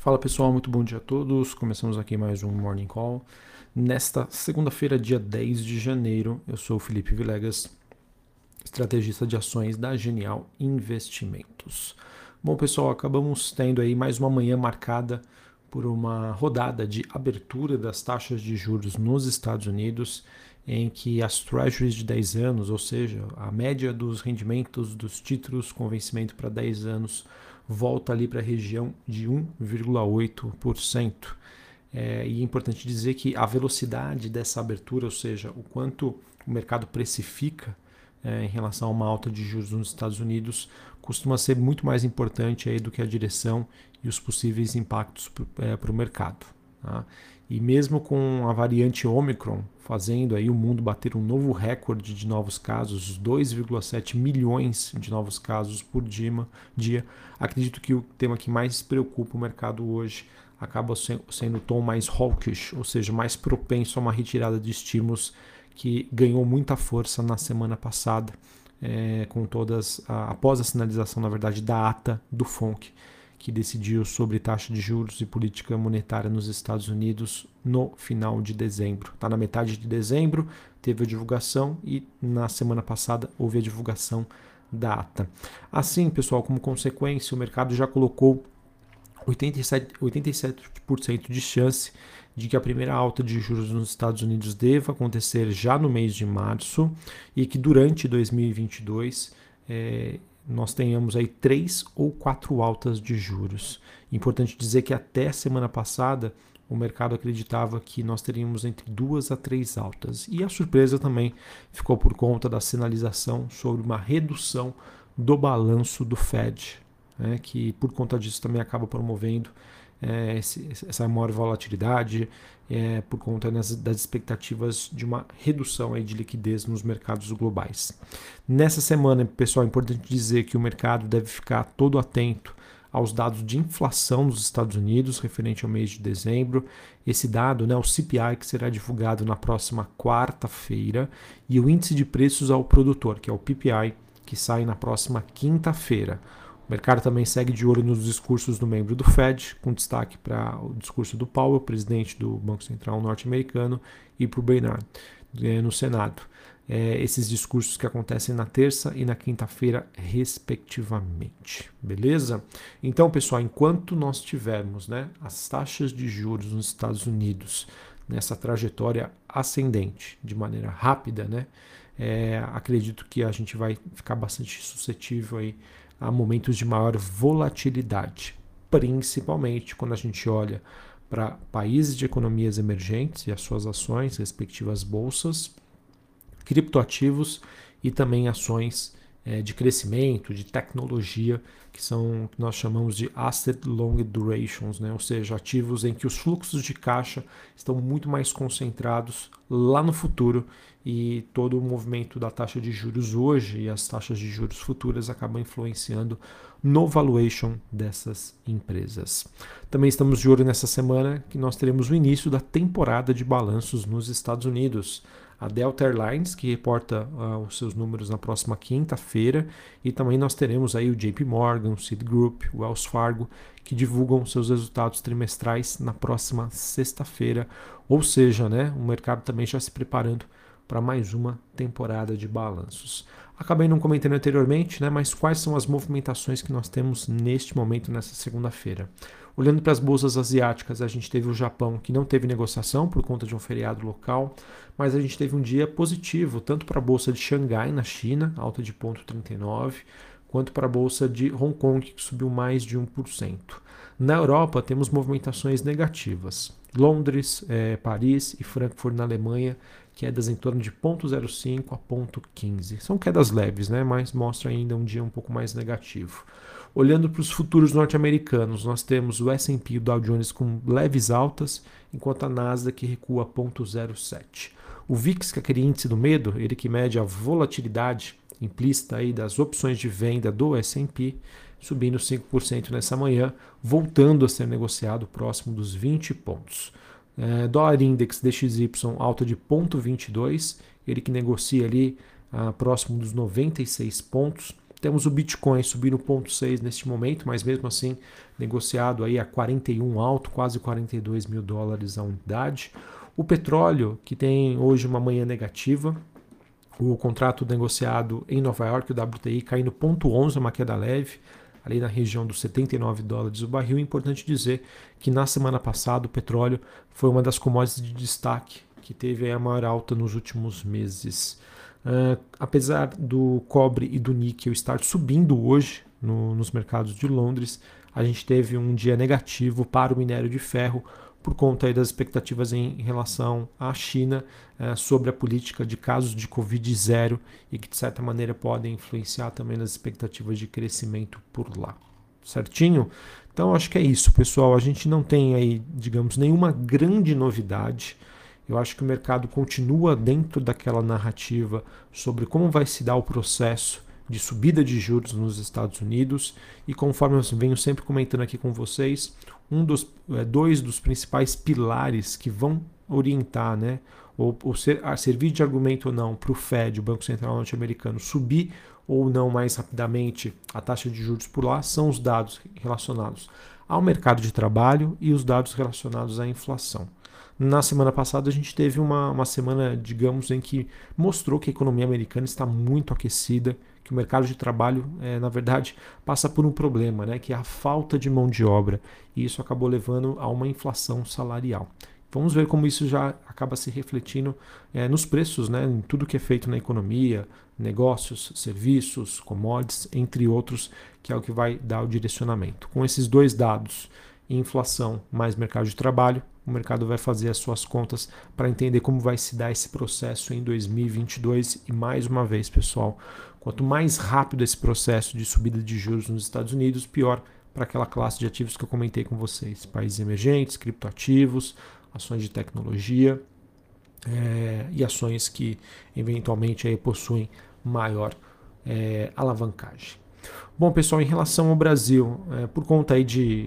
Fala pessoal, muito bom dia a todos. Começamos aqui mais um Morning Call. Nesta segunda-feira, dia 10 de janeiro, eu sou o Felipe Vilegas, estrategista de ações da Genial Investimentos. Bom pessoal, acabamos tendo aí mais uma manhã marcada por uma rodada de abertura das taxas de juros nos Estados Unidos, em que as treasuries de 10 anos, ou seja, a média dos rendimentos dos títulos com vencimento para 10 anos, volta ali para a região de 1,8%. É, e é importante dizer que a velocidade dessa abertura, ou seja, o quanto o mercado precifica é, em relação a uma alta de juros nos Estados Unidos, costuma ser muito mais importante aí do que a direção e os possíveis impactos para o é, mercado. Tá? E mesmo com a variante Omicron fazendo aí o mundo bater um novo recorde de novos casos, 2,7 milhões de novos casos por dia, acredito que o tema que mais preocupa o mercado hoje acaba sendo o tom mais hawkish, ou seja, mais propenso a uma retirada de estímulos que ganhou muita força na semana passada, é, com todas a, após a sinalização, na verdade, da ata do FONC que decidiu sobre taxa de juros e política monetária nos Estados Unidos no final de dezembro. Está na metade de dezembro, teve a divulgação e na semana passada houve a divulgação da ata. Assim, pessoal, como consequência, o mercado já colocou 87%, 87 de chance de que a primeira alta de juros nos Estados Unidos deva acontecer já no mês de março e que durante 2022 é, nós tenhamos aí três ou quatro altas de juros. Importante dizer que até semana passada o mercado acreditava que nós teríamos entre duas a três altas. E a surpresa também ficou por conta da sinalização sobre uma redução do balanço do Fed, né, que por conta disso também acaba promovendo é, esse, essa maior volatilidade é, por conta das, das, expectativas de uma redução aí de liquidez nos mercados globais. Nessa semana, pessoal, é importante dizer que o mercado deve ficar todo atento aos dados de inflação nos Estados Unidos referente ao mês de dezembro. Esse dado, né, o CPI, que será divulgado na próxima quarta-feira, e o índice de preços ao produtor, que é o PPI, que sai na próxima quinta-feira. O mercado também segue de olho nos discursos do membro do Fed, com destaque para o discurso do Powell, presidente do Banco Central norte-americano, e para o Brainard, eh, no Senado. É, esses discursos que acontecem na terça e na quinta-feira, respectivamente. Beleza? Então, pessoal, enquanto nós tivermos né, as taxas de juros nos Estados Unidos nessa trajetória ascendente, de maneira rápida, né, é, acredito que a gente vai ficar bastante suscetível aí a momentos de maior volatilidade, principalmente quando a gente olha para países de economias emergentes e as suas ações, respectivas bolsas, criptoativos e também ações é, de crescimento, de tecnologia, que são que nós chamamos de asset long durations, né? ou seja, ativos em que os fluxos de caixa estão muito mais concentrados lá no futuro e todo o movimento da taxa de juros hoje e as taxas de juros futuras acabam influenciando no valuation dessas empresas. Também estamos de olho nessa semana que nós teremos o início da temporada de balanços nos Estados Unidos a Delta Airlines, que reporta uh, os seus números na próxima quinta-feira, e também nós teremos aí o JP Morgan, o Citigroup, o Wells Fargo, que divulgam seus resultados trimestrais na próxima sexta-feira, ou seja, né, o mercado também já se preparando para mais uma temporada de balanços. Acabei não comentando anteriormente, né, mas quais são as movimentações que nós temos neste momento, nessa segunda-feira? Olhando para as bolsas asiáticas, a gente teve o Japão que não teve negociação por conta de um feriado local, mas a gente teve um dia positivo, tanto para a bolsa de Xangai, na China, alta de 0,39, quanto para a bolsa de Hong Kong, que subiu mais de 1%. Na Europa, temos movimentações negativas. Londres, é, Paris e Frankfurt, na Alemanha, quedas em torno de 0,05 a 0,15. São quedas leves, né? mas mostra ainda um dia um pouco mais negativo. Olhando para os futuros norte-americanos, nós temos o S&P e o Dow Jones com leves altas, enquanto a Nasdaq recua 0,07. O VIX, que é aquele índice do medo, ele que mede a volatilidade implícita aí das opções de venda do S&P, subindo 5% nessa manhã, voltando a ser negociado próximo dos 20 pontos. É, dólar Index DXY alta de 0,22, ele que negocia ali ah, próximo dos 96 pontos Temos o Bitcoin subindo 0,6 neste momento, mas mesmo assim negociado aí a 41 alto, quase 42 mil dólares a unidade. O petróleo, que tem hoje uma manhã negativa, o contrato negociado em Nova York, o WTI, caindo 0,11, uma queda leve, ali na região dos 79 dólares o barril. É importante dizer que na semana passada o petróleo foi uma das commodities de destaque que teve a maior alta nos últimos meses. Uh, apesar do cobre e do níquel estar subindo hoje no, nos mercados de Londres, a gente teve um dia negativo para o minério de ferro por conta das expectativas em relação à China uh, sobre a política de casos de Covid zero e que de certa maneira podem influenciar também nas expectativas de crescimento por lá. Certinho? Então acho que é isso, pessoal. A gente não tem aí, digamos, nenhuma grande novidade. Eu acho que o mercado continua dentro daquela narrativa sobre como vai se dar o processo de subida de juros nos Estados Unidos e conforme eu venho sempre comentando aqui com vocês, um dos é, dois dos principais pilares que vão orientar, né, ou, ou ser, servir de argumento ou não para o Fed, o Banco Central Norte-Americano, subir ou não mais rapidamente a taxa de juros por lá são os dados relacionados ao mercado de trabalho e os dados relacionados à inflação. Na semana passada a gente teve uma, uma semana, digamos, em que mostrou que a economia americana está muito aquecida, que o mercado de trabalho, é, na verdade, passa por um problema, né, que é a falta de mão de obra. E isso acabou levando a uma inflação salarial. Vamos ver como isso já acaba se refletindo é, nos preços, né, em tudo que é feito na economia, negócios, serviços, commodities, entre outros, que é o que vai dar o direcionamento. Com esses dois dados, inflação mais mercado de trabalho, o mercado vai fazer as suas contas para entender como vai se dar esse processo em 2022 e mais uma vez, pessoal, quanto mais rápido esse processo de subida de juros nos Estados Unidos, pior para aquela classe de ativos que eu comentei com vocês, países emergentes, criptoativos, ações de tecnologia é, e ações que eventualmente aí possuem maior é, alavancagem. Bom, pessoal, em relação ao Brasil, é, por conta aí de,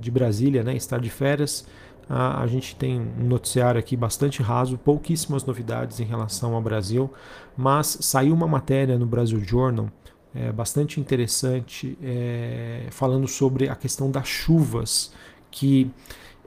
de Brasília, né, estar de férias, a, a, gente tem um noticiário aqui bastante raso, pouquíssimas novidades em relação ao Brasil, mas saiu uma matéria no Brasil Journal é, bastante interessante é, falando sobre a questão das chuvas, que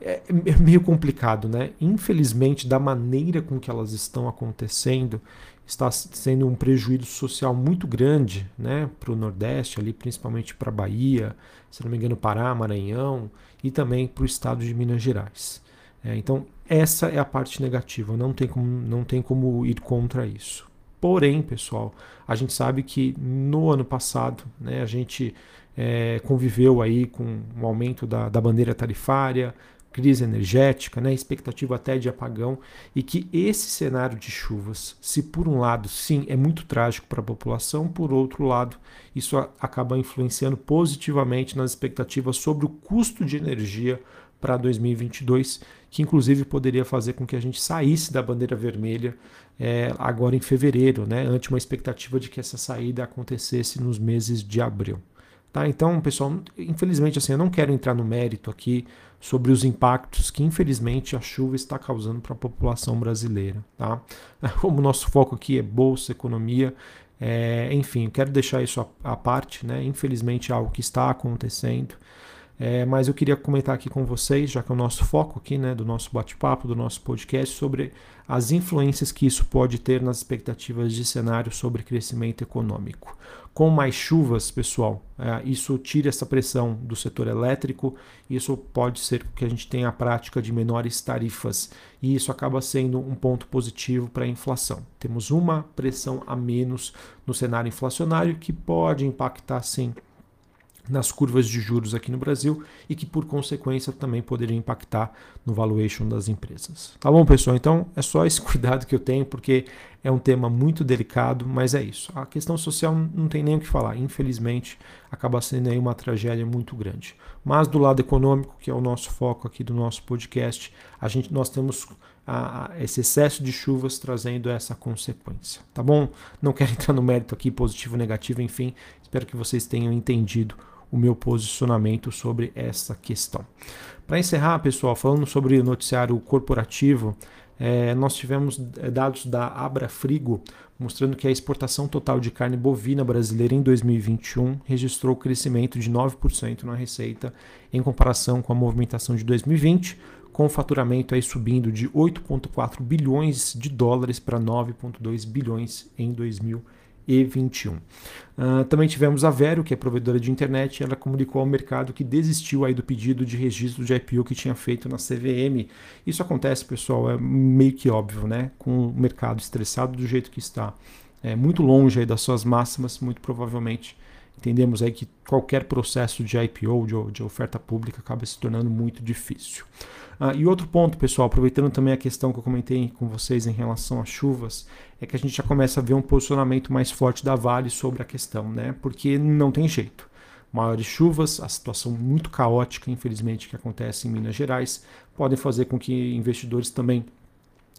é, é meio complicado, né? Infelizmente, da maneira com que elas estão acontecendo, está sendo um prejuízo social muito grande né, para o Nordeste, ali, principalmente para a Bahia, se não me engano, Pará, Maranhão e também para o estado de Minas Gerais. É, então, essa é a parte negativa, não tem, como, não tem como ir contra isso. Porém, pessoal, a gente sabe que no ano passado né, a gente é, conviveu aí com o um aumento da, da bandeira tarifária, crise energética, né, expectativa até de apagão, e que esse cenário de chuvas, se por um lado, sim, é muito trágico para a população, por outro lado, isso acaba influenciando positivamente nas expectativas sobre o custo de energia para 2022, que inclusive poderia fazer com que a gente saísse da bandeira vermelha é, agora em fevereiro, né, ante uma expectativa de que essa saída acontecesse nos meses de abril. Tá? Então, pessoal, infelizmente assim, eu não quero entrar no mérito aqui sobre os impactos que infelizmente a chuva está causando para a população brasileira. Tá? Como o nosso foco aqui é bolsa, economia, é, enfim, quero deixar isso à, parte, né? infelizmente é algo que está acontecendo. É, mas eu queria comentar aqui com vocês, já que é o nosso foco aqui, né, do nosso bate-papo, do nosso podcast, sobre as influências que isso pode ter nas expectativas de cenário sobre crescimento econômico. Com mais chuvas, pessoal, é, isso tira essa pressão do setor elétrico, isso pode ser que a gente tenha a prática de menores tarifas, e isso acaba sendo um ponto positivo para a inflação. Temos uma pressão a menos no cenário inflacionário que pode impactar, sim, nas curvas de juros aqui no Brasil e que, por consequência, também poderia impactar no valuation das empresas. Tá bom, pessoal? Então é só esse cuidado que eu tenho, porque é um tema muito delicado, mas é isso. A questão social não tem nem o que falar. Infelizmente, acaba sendo aí uma tragédia muito grande. Mas do lado econômico, que é o nosso foco aqui do nosso podcast, a gente, nós temos a, a esse excesso de chuvas trazendo essa consequência. Tá bom? Não quero entrar no mérito aqui, positivo, negativo, enfim. Espero que vocês tenham entendido o meu posicionamento sobre essa questão. Para encerrar, pessoal, falando sobre o noticiário corporativo, é, nós tivemos é, dados da Abrafrigo mostrando que a exportação total de carne bovina brasileira em 2021 registrou crescimento de 9% na receita em comparação com a movimentação de 2020, com o faturamento aí subindo de 8,4 bilhões de dólares para 9,2 bilhões em 2021 e 21. Uh, ah, também tivemos a Vero, que é provedora de internet, ela comunicou ao mercado que desistiu aí do pedido de registro de IPO que tinha feito na CVM. Isso acontece, pessoal, é meio que óbvio, né? Com o mercado estressado do jeito que está, é muito longe aí das suas máximas, muito provavelmente entendemos aí que qualquer processo de IPO, de, de oferta pública, acaba se tornando muito difícil. Ah, e outro ponto, pessoal, aproveitando também a questão que eu comentei com vocês em relação às chuvas, é que a gente já começa a ver um posicionamento mais forte da Vale sobre a questão, né? Porque não tem jeito. Maiores chuvas, a situação muito caótica, infelizmente, que acontece em Minas Gerais, podem fazer com que investidores também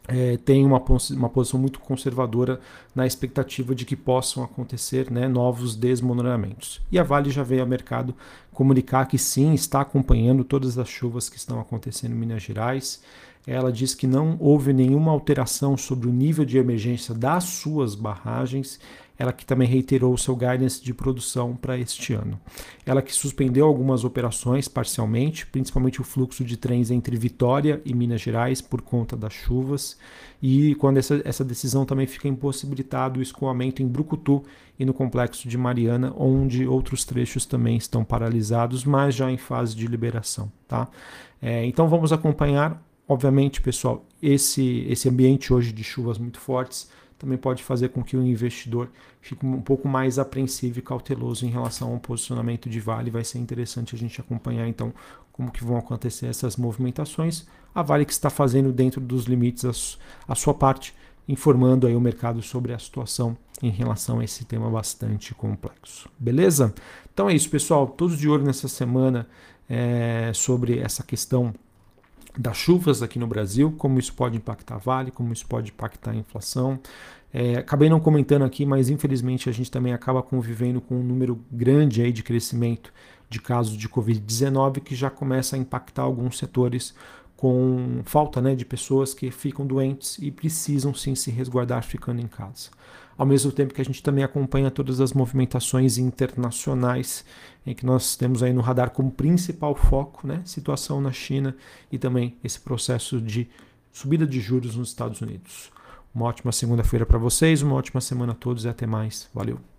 é, uma, uma posição muito conservadora na expectativa de que possam acontecer né, novos desmoronamentos. E a Vale já veio ao mercado comunicar que sim, está acompanhando todas as chuvas que estão acontecendo em Minas Gerais. Ela diz que não houve nenhuma alteração sobre o nível de emergência das suas barragens ela que também reiterou o seu guidance de produção para este ano. Ela que suspendeu algumas operações parcialmente, principalmente o fluxo de trens entre Vitória e Minas Gerais por conta das chuvas, e quando essa, essa decisão também fica impossibilitado o escoamento em Brucutu e no complexo de Mariana, onde outros trechos também estão paralisados, mas já em fase de liberação. Tá? É, então vamos acompanhar, obviamente, pessoal, esse, esse ambiente hoje de chuvas muito fortes também pode fazer com que o investidor fique um pouco mais apreensivo e cauteloso em relação ao posicionamento de Vale. Vai ser interessante a gente acompanhar então como que vão acontecer essas movimentações. A Vale que está fazendo dentro dos limites a, sua parte, informando aí o mercado sobre a situação em relação a esse tema bastante complexo. Beleza? Então é isso, pessoal. Todos de olho nessa semana é, sobre essa questão das chuvas aqui no Brasil, como isso pode impactar a Vale, como isso pode impactar a inflação. É, acabei não comentando aqui, mas infelizmente a gente também acaba convivendo com um número grande aí de crescimento de casos de Covid-19 que já começa a impactar alguns setores com falta né, de pessoas que ficam doentes e precisam sim se resguardar ficando em casa ao mesmo tempo que a gente também acompanha todas as movimentações internacionais em que nós temos aí no radar como principal foco, né, situação na China e também esse processo de subida de juros nos Estados Unidos. Uma ótima segunda-feira para vocês, uma ótima semana a todos e até mais. Valeu.